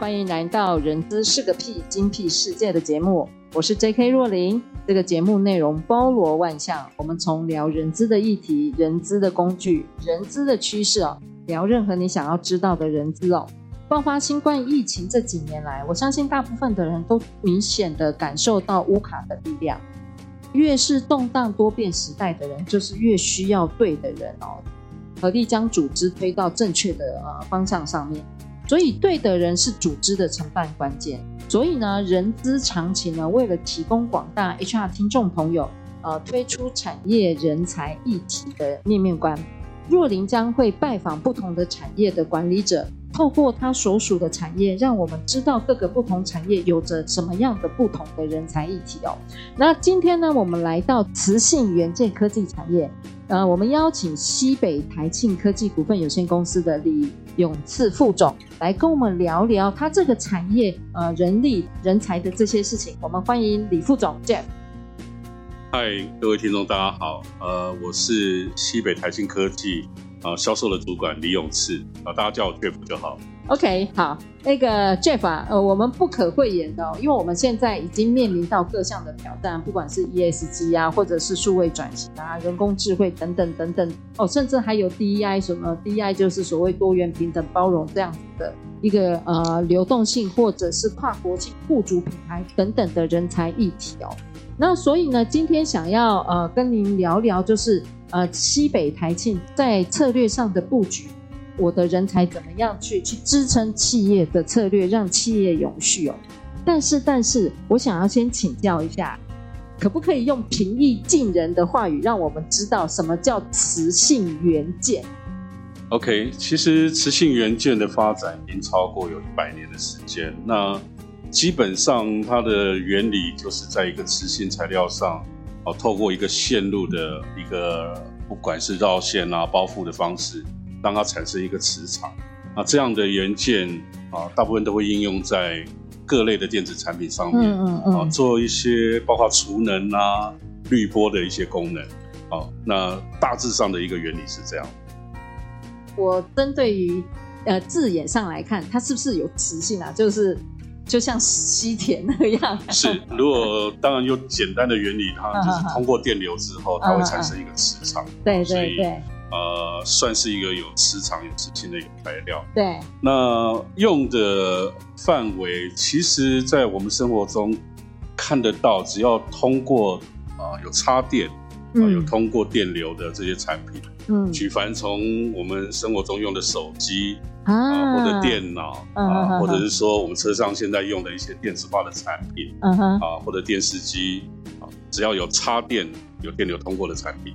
欢迎来到《人资是个屁精辟世界》的节目，我是 J.K. 若琳。这个节目内容包罗万象，我们从聊人资的议题、人资的工具、人资的趋势哦，聊任何你想要知道的人资哦。爆发新冠疫情这几年来，我相信大部分的人都明显的感受到乌卡的力量。越是动荡多变时代的人，就是越需要对的人哦，合力将组织推到正确的呃方向上面。所以，对的人是组织的承办关键。所以呢，人资长情呢，为了提供广大 HR 听众朋友，呃，推出产业人才一体的面面观。若琳将会拜访不同的产业的管理者，透过他所属的产业，让我们知道各个不同产业有着什么样的不同的人才议题哦。那今天呢，我们来到磁性元件科技产业，呃，我们邀请西北台庆科技股份有限公司的李永赐副总来跟我们聊聊他这个产业呃人力人才的这些事情。我们欢迎李副总 Jeff。嗨，各位听众，大家好，呃，我是西北台庆科技。啊，销售的主管李永赐啊，大家叫我 Jeff 就好。OK，好，那个 Jeff，呃，我们不可讳言的哦，因为我们现在已经面临到各项的挑战，不管是 ESG 啊，或者是数位转型啊，人工智慧等等等等哦，甚至还有 DEI 什么 DEI 就是所谓多元平等包容这样子的一个呃流动性，或者是跨国际雇主品牌等等的人才议题哦。那所以呢，今天想要呃跟您聊聊就是。呃，西北台庆在策略上的布局，我的人才怎么样去去支撑企业的策略，让企业永续哦。但是，但是我想要先请教一下，可不可以用平易近人的话语，让我们知道什么叫磁性元件？OK，其实磁性元件的发展已经超过有一百年的时间。那基本上它的原理就是在一个磁性材料上。透过一个线路的一个，不管是绕线啊、包覆的方式，让它产生一个磁场。那这样的元件啊，大部分都会应用在各类的电子产品上面，嗯嗯嗯，啊，做一些包括储能啊、滤波的一些功能。啊，那大致上的一个原理是这样。我针对于呃字眼上来看，它是不是有磁性啊？就是。就像吸铁那样，是。如果当然有简单的原理，它 就是通过电流之后，它会产生一个磁场。对对对。呃，算是一个有磁场、有磁性的一个材料。对。那用的范围，其实在我们生活中看得到，只要通过啊、呃、有插电、呃，有通过电流的这些产品。嗯。举凡从我们生活中用的手机。啊，或者电脑啊，或者是说我们车上现在用的一些电子化的产品，嗯哼，啊，或者电视机，啊，只要有插电、有电流通过的产品，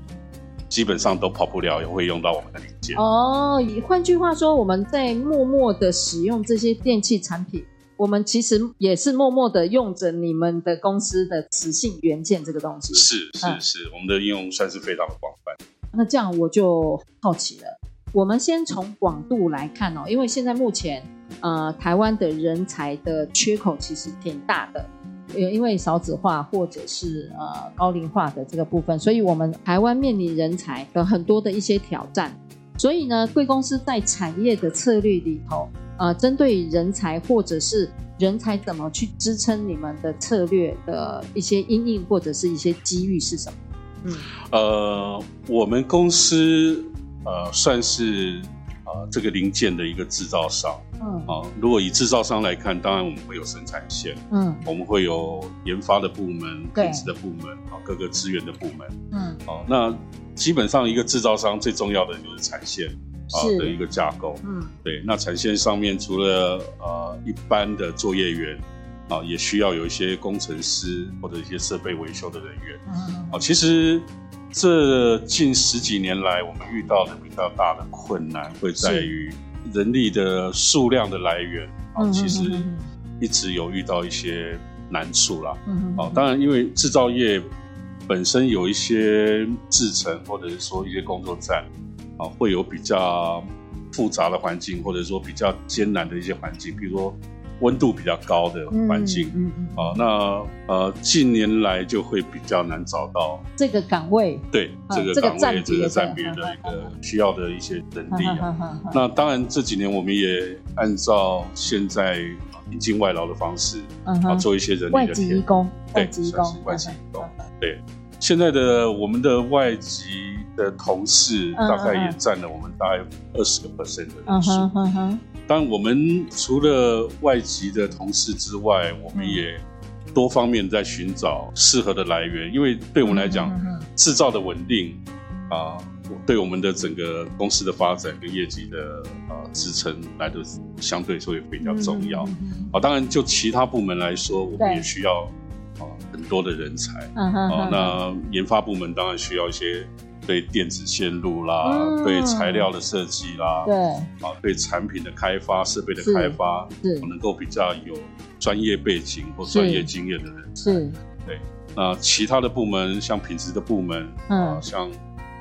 基本上都跑不了，也会用到我们的零件。哦，换句话说，我们在默默的使用这些电器产品，我们其实也是默默的用着你们的公司的磁性元件这个东西。是是是，我们的应用算是非常的广泛。那这样我就好奇了。我们先从广度来看哦，因为现在目前，呃，台湾的人才的缺口其实挺大的，因为少子化或者是呃高龄化的这个部分，所以我们台湾面临人才的很多的一些挑战。所以呢，贵公司在产业的策略里头，呃，针对人才或者是人才怎么去支撑你们的策略的一些因应或者是一些机遇是什么？嗯，呃，我们公司。呃，算是呃这个零件的一个制造商。嗯，啊、呃，如果以制造商来看，当然我们会有生产线，嗯，我们会有研发的部门、品质的部门，啊，各个资源的部门，嗯，好、呃，那基本上一个制造商最重要的就是产线啊、呃、的一个架构，嗯，对，那产线上面除了呃一般的作业员啊、呃，也需要有一些工程师或者一些设备维修的人员，嗯，好、呃，其实。这近十几年来，我们遇到的比较大的困难会在于人力的数量的来源啊，其实一直有遇到一些难处啦。嗯啊，当然，因为制造业本身有一些制程，或者是说一些工作站啊，会有比较复杂的环境，或者说比较艰难的一些环境，比如说。温度比较高的环境，嗯嗯，啊、嗯，那呃，近年来就会比较难找到这个岗位，对，这个岗位这个站别的一个需要的一些人力啊。那当然这几年我们也按照现在引进外劳的方式，啊，做一些人力的外籍工，对，外籍工，外籍移工，对，现在的我们的外籍的同事大概也占了我们大概二十个 percent 的人数。当我们除了外籍的同事之外，我们也多方面在寻找适合的来源，因为对我们来讲，制造的稳定啊，对我们的整个公司的发展跟业绩的啊支撑来的相对说也比较重要。啊，当然就其他部门来说，我们也需要啊很多的人才。啊，那研发部门当然需要一些。对电子线路啦，嗯、对材料的设计啦，对啊，对产品的开发、设备的开发，是能够比较有专业背景或专业经验的人才，是，对。那其他的部门，像品质的部门，嗯，啊、像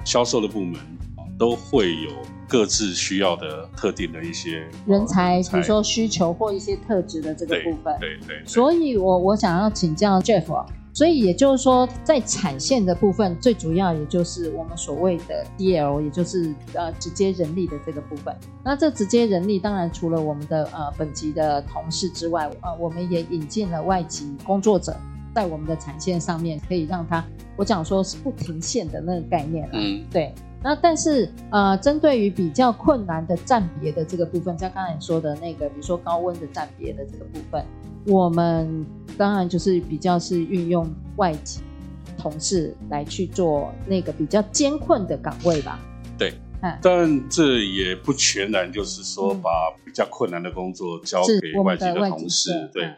销售的部门，啊，都会有各自需要的特定的一些人才，比如说需求或一些特质的这个部分，对对，对对。所以我我想要请教 Jeff 啊。所以也就是说，在产线的部分，最主要也就是我们所谓的 DL，也就是呃直接人力的这个部分。那这直接人力，当然除了我们的呃本级的同事之外，呃，我们也引进了外籍工作者，在我们的产线上面，可以让他，我讲说是不停线的那个概念。嗯，对。那但是呃，针对于比较困难的站别的这个部分，像刚才你说的那个，比如说高温的站别的这个部分，我们当然就是比较是运用外籍同事来去做那个比较艰困的岗位吧。对，嗯，但这也不全然就是说把比较困难的工作交给外籍的同事，对。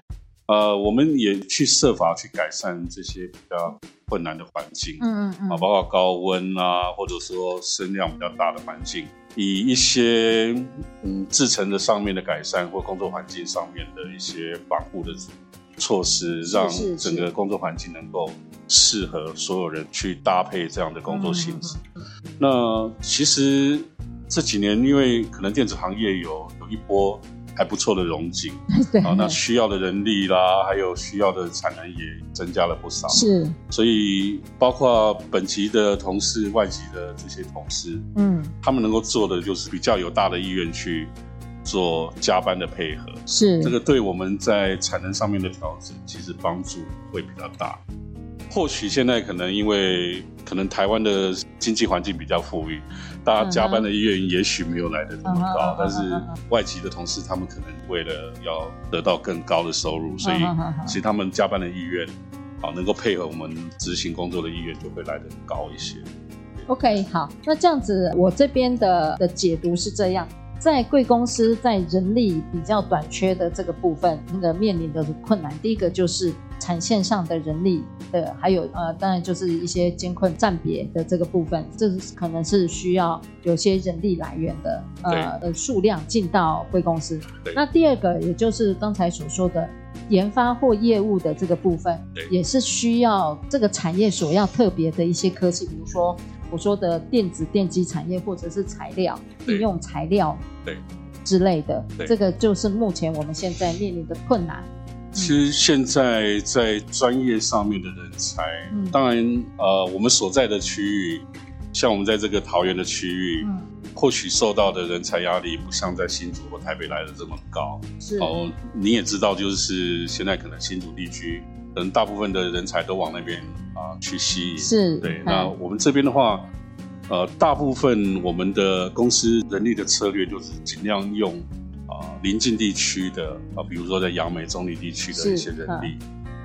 呃，我们也去设法去改善这些比较困难的环境，嗯嗯嗯，啊，包括高温啊，或者说声量比较大的环境，以一些嗯制成的上面的改善或工作环境上面的一些保护的措施，让整个工作环境能够适合所有人去搭配这样的工作性质。那其实这几年，因为可能电子行业有有一波。还不错的荣景，对啊，那需要的人力啦，还有需要的产能也增加了不少。是，所以包括本级的同事、外籍的这些同事，嗯，他们能够做的就是比较有大的意愿去做加班的配合。是，这个对我们在产能上面的调整，其实帮助会比较大。或许现在可能因为可能台湾的经济环境比较富裕，大家加班的意愿也许没有来的这么高，嗯、但是外籍的同事他们可能为了要得到更高的收入，所以其实他们加班的意愿，好能够配合我们执行工作的意愿就会来得高一些。OK，好，那这样子我这边的的解读是这样。在贵公司在人力比较短缺的这个部分，那个面临的困难，第一个就是产线上的人力的，还有呃，当然就是一些监控站别的这个部分，这是可能是需要有些人力来源的，呃的数量进到贵公司。那第二个，也就是刚才所说的研发或业务的这个部分，也是需要这个产业所要特别的一些科技，比如说。我说的电子电机产业，或者是材料应用材料对之类的，这个就是目前我们现在面临的困难。其实现在在专业上面的人才，嗯、当然呃，我们所在的区域，像我们在这个桃园的区域，嗯、或许受到的人才压力不像在新竹或台北来的这么高。是哦，你也知道，就是现在可能新竹地区，可能大部分的人才都往那边。啊，去吸引是对。那我们这边的话，呃，大部分我们的公司人力的策略就是尽量用啊邻近地区的啊，比如说在杨梅、中立地区的一些人力。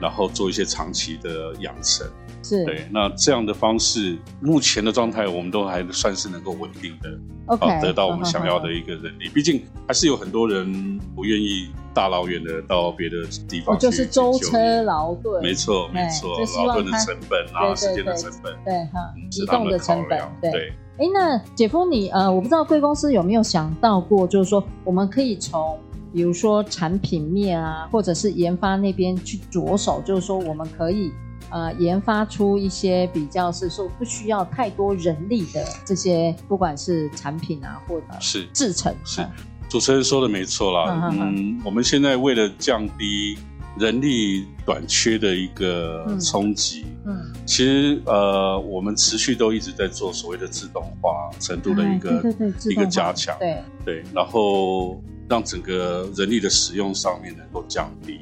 然后做一些长期的养成。是对，那这样的方式，目前的状态，我们都还算是能够稳定的，OK，啊，得到我们想要的一个人力。毕竟还是有很多人不愿意大老远的到别的地方去，就是舟车劳顿，没错没错，劳顿的成本啊，时间的成本，对哈，移动的成本，对。哎，那姐夫你呃，我不知道贵公司有没有想到过，就是说我们可以从比如说产品面啊，或者是研发那边去着手，就是说我们可以。呃，研发出一些比较是说不需要太多人力的这些，不管是产品啊，或者是制成。是，主持人说的没错啦。嗯，我们现在为了降低人力短缺的一个冲击，嗯，其实呃，我们持续都一直在做所谓的自动化程度的一个一个加强，对对，然后让整个人力的使用上面能够降低。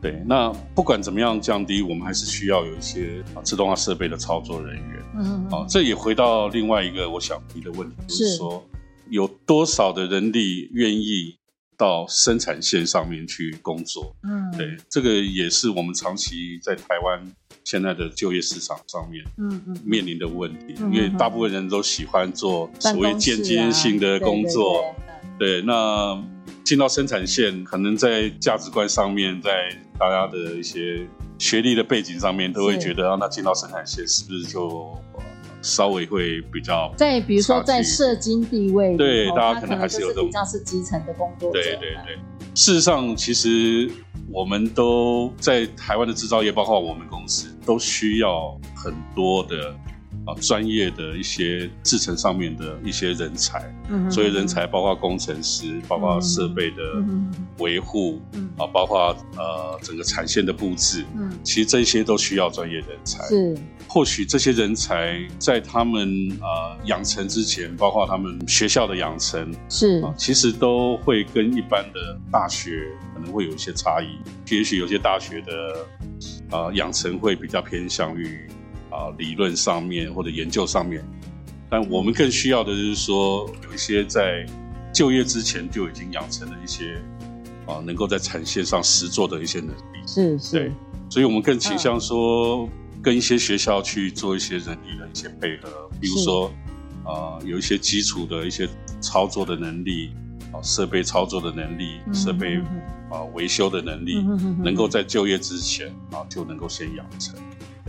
对，那不管怎么样降低，我们还是需要有一些啊自动化设备的操作人员。嗯，啊，这也回到另外一个我想提的问题，是就是说有多少的人力愿意到生产线上面去工作？嗯，对，这个也是我们长期在台湾现在的就业市场上面，嗯嗯，面临的问题，嗯嗯，因为大部分人都喜欢做所谓间接性的工作，对，那。进到生产线，可能在价值观上面，在大家的一些学历的背景上面，都会觉得啊，那进到生产线是不是就稍微会比较在比如说在社经地位，对，大家可能还是有这种比较是基层的工作。对对对，事实上，其实我们都在台湾的制造业，包括我们公司，都需要很多的。啊，专业的一些制程上面的一些人才，嗯，所以人才包括工程师，包括设备的维护，嗯，啊，包括呃整个产线的布置，嗯，其实这些都需要专业人才。是，或许这些人才在他们呃养成之前，包括他们学校的养成，是，啊，其实都会跟一般的大学可能会有一些差异。也许有些大学的呃养成会比较偏向于。啊，理论上面或者研究上面，但我们更需要的就是说，有一些在就业之前就已经养成了一些啊，能够在产线上实做的一些能力。是是，对，所以我们更倾向说，跟一些学校去做一些人力的一些配合，比如说啊，有一些基础的一些操作的能力啊，设备操作的能力，设备啊维修的能力，能够在就业之前啊就能够先养成。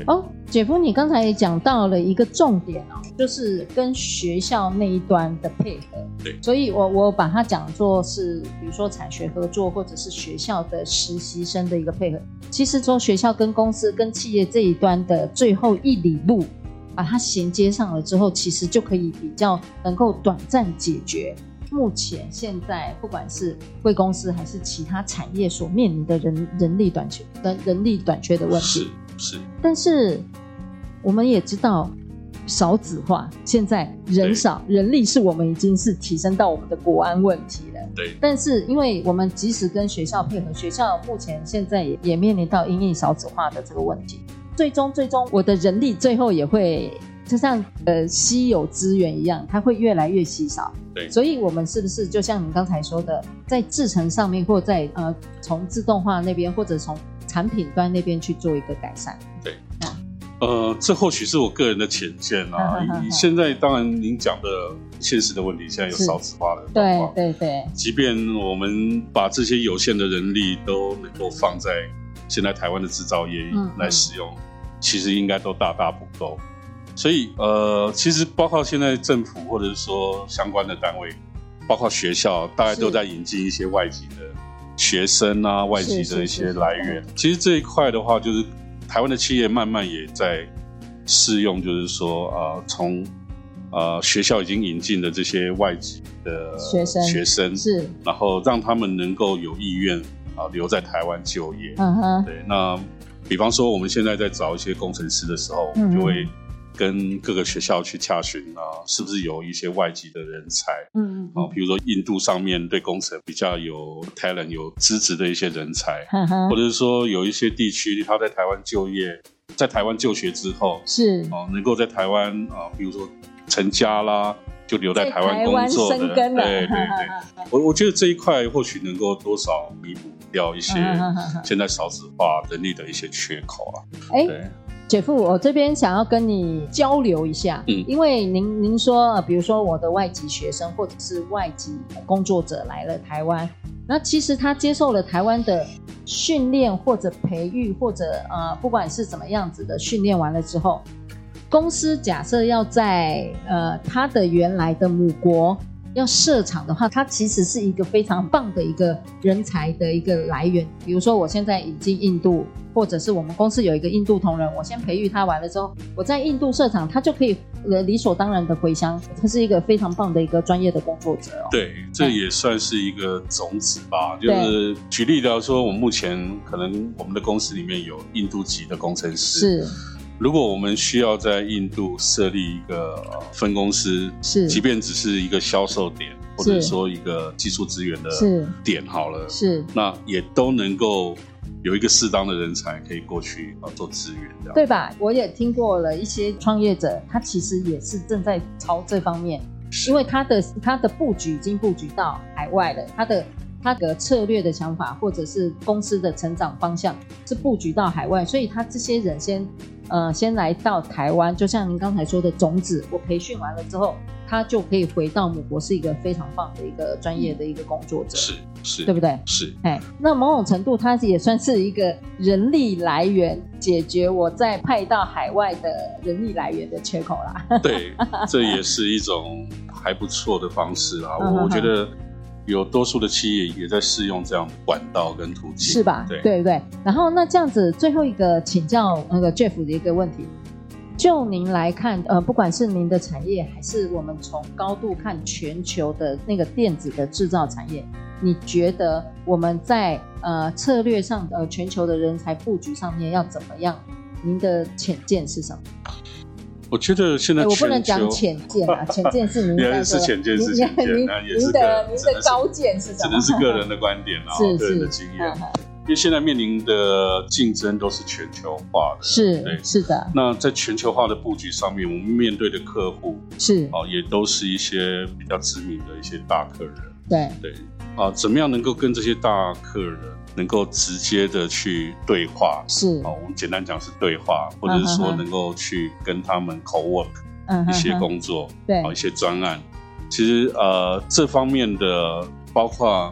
哦，姐夫，你刚才也讲到了一个重点哦，就是跟学校那一端的配合。对，所以我我把它讲作是，比如说产学合作，或者是学校的实习生的一个配合。其实从学校跟公司跟企业这一端的最后一里路，把它衔接上了之后，其实就可以比较能够短暂解决目前现在不管是贵公司还是其他产业所面临的人人力短缺的人力短缺的问题。是，但是我们也知道，少子化，现在人少，人力是我们已经是提升到我们的国安问题了。对。但是，因为我们即使跟学校配合，学校目前现在也也面临到因应少子化的这个问题，最终最终我的人力最后也会就像呃稀有资源一样，它会越来越稀少。对。所以，我们是不是就像你刚才说的，在制成上面，或在呃从自动化那边，或者从产品端那边去做一个改善，对，啊、呃，这或许是我个人的浅见啊。以 现在当然您讲的现实的问题，现在有少子化的状况，对对对。即便我们把这些有限的人力都能够放在现在台湾的制造业来使用，嗯嗯，其实应该都大大不够。所以呃，其实包括现在政府或者是说相关的单位，包括学校，大概都在引进一些外籍的。学生啊，外籍的一些来源，其实这一块的话，就是台湾的企业慢慢也在试用，就是说啊，从、呃呃、学校已经引进的这些外籍的学生，学生是，然后让他们能够有意愿啊留在台湾就业。嗯哼，对，那比方说我们现在在找一些工程师的时候，嗯、就会。跟各个学校去洽询啊，是不是有一些外籍的人才？嗯嗯，啊，比如说印度上面对工程比较有 talent、有资质的一些人才，呵呵或者是说有一些地区他在台湾就业，在台湾就学之后，是哦，能够在台湾啊，比如说成家啦，就留在台湾工作的，对对对，我我觉得这一块或许能够多少弥补掉一些现在少子化人力的一些缺口啊。哎，姐夫，我这边想要跟你交流一下，嗯，因为您您说，比如说我的外籍学生或者是外籍工作者来了台湾，那其实他接受了台湾的训练或者培育或者呃，不管是怎么样子的训练完了之后。公司假设要在呃他的原来的母国要设厂的话，它其实是一个非常棒的一个人才的一个来源。比如说，我现在引进印度，或者是我们公司有一个印度同仁，我先培育他完了之后，我在印度设厂，他就可以呃理所当然的回乡。他是一个非常棒的一个专业的工作者哦。对，这也算是一个种子吧。就是举例来说，我们目前可能我们的公司里面有印度籍的工程师。是。如果我们需要在印度设立一个分公司，是，即便只是一个销售点，或者说一个技术资源的点好了，是，那也都能够有一个适当的人才可以过去啊做资源，对吧？我也听过了一些创业者，他其实也是正在朝这方面，因为他的他的布局已经布局到海外了，他的他的策略的想法，或者是公司的成长方向是布局到海外，所以他这些人先。呃，先来到台湾，就像您刚才说的种子，我培训完了之后，他就可以回到母国，是一个非常棒的一个专业的一个工作者，是是，对不对？是，哎，那某种程度，它也算是一个人力来源，解决我在派到海外的人力来源的缺口啦。对，这也是一种还不错的方式啦。我我觉得。有多数的企业也在试用这样的管道跟途径，是吧？对对对。然后那这样子，最后一个请教那个 Jeff 的一个问题，就您来看，呃，不管是您的产业，还是我们从高度看全球的那个电子的制造产业，你觉得我们在呃策略上，呃全球的人才布局上面要怎么样？您的浅见是什么？我觉得现在、欸、我不能讲浅见啊，浅见是您的，是浅见是浅见，您的您的高见是什么？只能是个人的观点啊，个人的经验。因为现在面临的竞争都是全球化的，是对，是的。那在全球化的布局上面，我们面对的客户是哦，也都是一些比较知名的一些大客人。对对啊，怎么样能够跟这些大客人？能够直接的去对话，是。啊，我们简单讲是对话，或者是说能够去跟他们 co-work 一些工作，对，啊，一些专案。其实呃，这方面的包括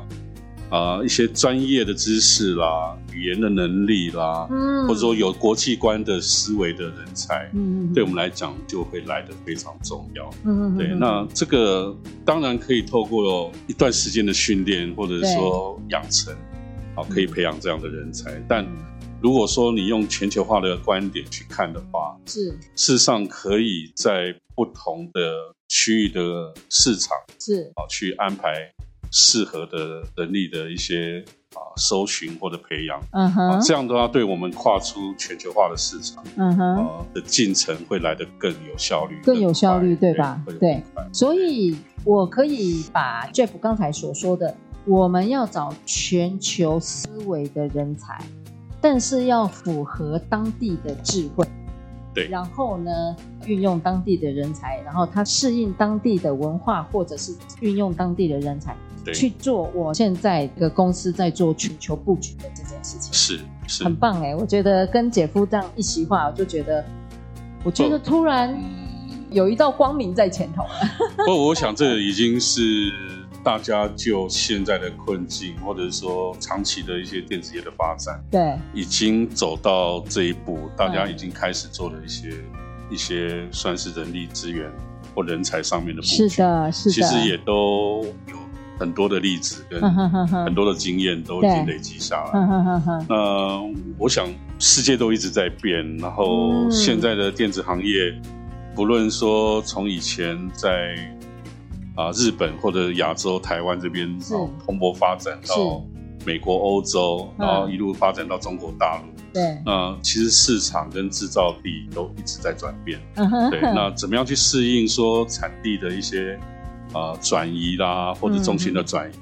呃一些专业的知识啦、语言的能力啦，嗯，或者说有国际观的思维的人才，嗯，对我们来讲就会来的非常重要。嗯，对，那这个当然可以透过一段时间的训练，或者是说养成。好，可以培养这样的人才，嗯、但如果说你用全球化的观点去看的话，是事实上可以在不同的区域的市场是啊，去安排适合的能力的一些啊搜寻或者培养，嗯哼，这样的话，对我们跨出全球化的市场，嗯哼，啊、的进程会来得更有效率，更有效率，对吧？对，所以我可以把 Jeff 刚才所说的。我们要找全球思维的人才，但是要符合当地的智慧。对，然后呢，运用当地的人才，然后他适应当地的文化，或者是运用当地的人才去做。我现在的公司在做全球布局的这件事情，是是很棒哎！我觉得跟姐夫这样一席话，我就觉得，我觉得突然有一道光明在前头。不过，我想这已经是。大家就现在的困境，或者是说长期的一些电子业的发展，对，已经走到这一步，大家已经开始做了一些、嗯、一些算是人力资源或人才上面的布局，是的，是的，其实也都有很多的例子跟很多的经验都已经累积下来。那我想世界都一直在变，然后现在的电子行业，不论说从以前在啊，日本或者亚洲、台湾这边啊，蓬勃发展到美国、欧洲，然后一路发展到中国大陆。对，那其实市场跟制造地都一直在转变。对，那怎么样去适应说产地的一些啊转移啦，或者重心的转移？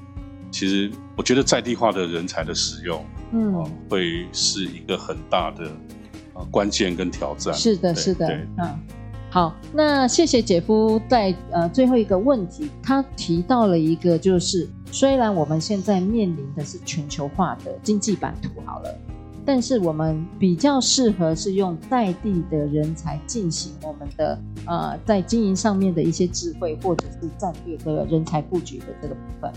其实我觉得在地化的人才的使用，嗯，会是一个很大的啊关键跟挑战。是的，是的，嗯。好，那谢谢姐夫在呃最后一个问题，他提到了一个，就是虽然我们现在面临的是全球化的经济版图，好了，但是我们比较适合是用在地的人才进行我们的呃在经营上面的一些智慧或者是战略的人才布局的这个部分。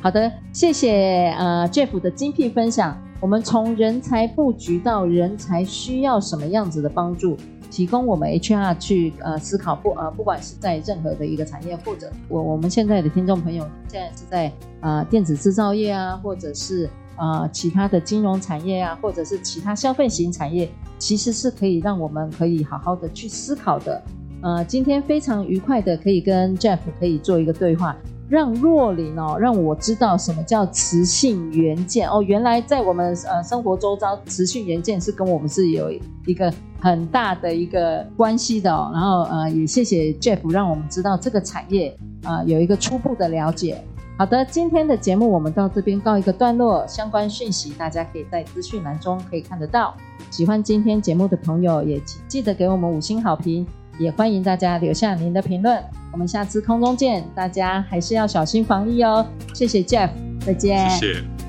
好的，谢谢呃 Jeff 的精辟分享，我们从人才布局到人才需要什么样子的帮助。提供我们 HR 去呃思考不呃不管是在任何的一个产业，或者我我们现在的听众朋友现在是在、呃、电子制造业啊，或者是、呃、其他的金融产业啊，或者是其他消费型产业，其实是可以让我们可以好好的去思考的。呃，今天非常愉快的可以跟 Jeff 可以做一个对话。让若琳哦，让我知道什么叫磁性元件哦。原来在我们呃生活周遭，磁性元件是跟我们是有一个很大的一个关系的哦。然后呃，也谢谢 Jeff 让我们知道这个产业啊、有一个初步的了解。好的，今天的节目我们到这边告一个段落，相关讯息大家可以在资讯栏中可以看得到。喜欢今天节目的朋友也请记得给我们五星好评。也欢迎大家留下您的评论，我们下次空中见。大家还是要小心防疫哦。谢谢 Jeff，再见。谢谢。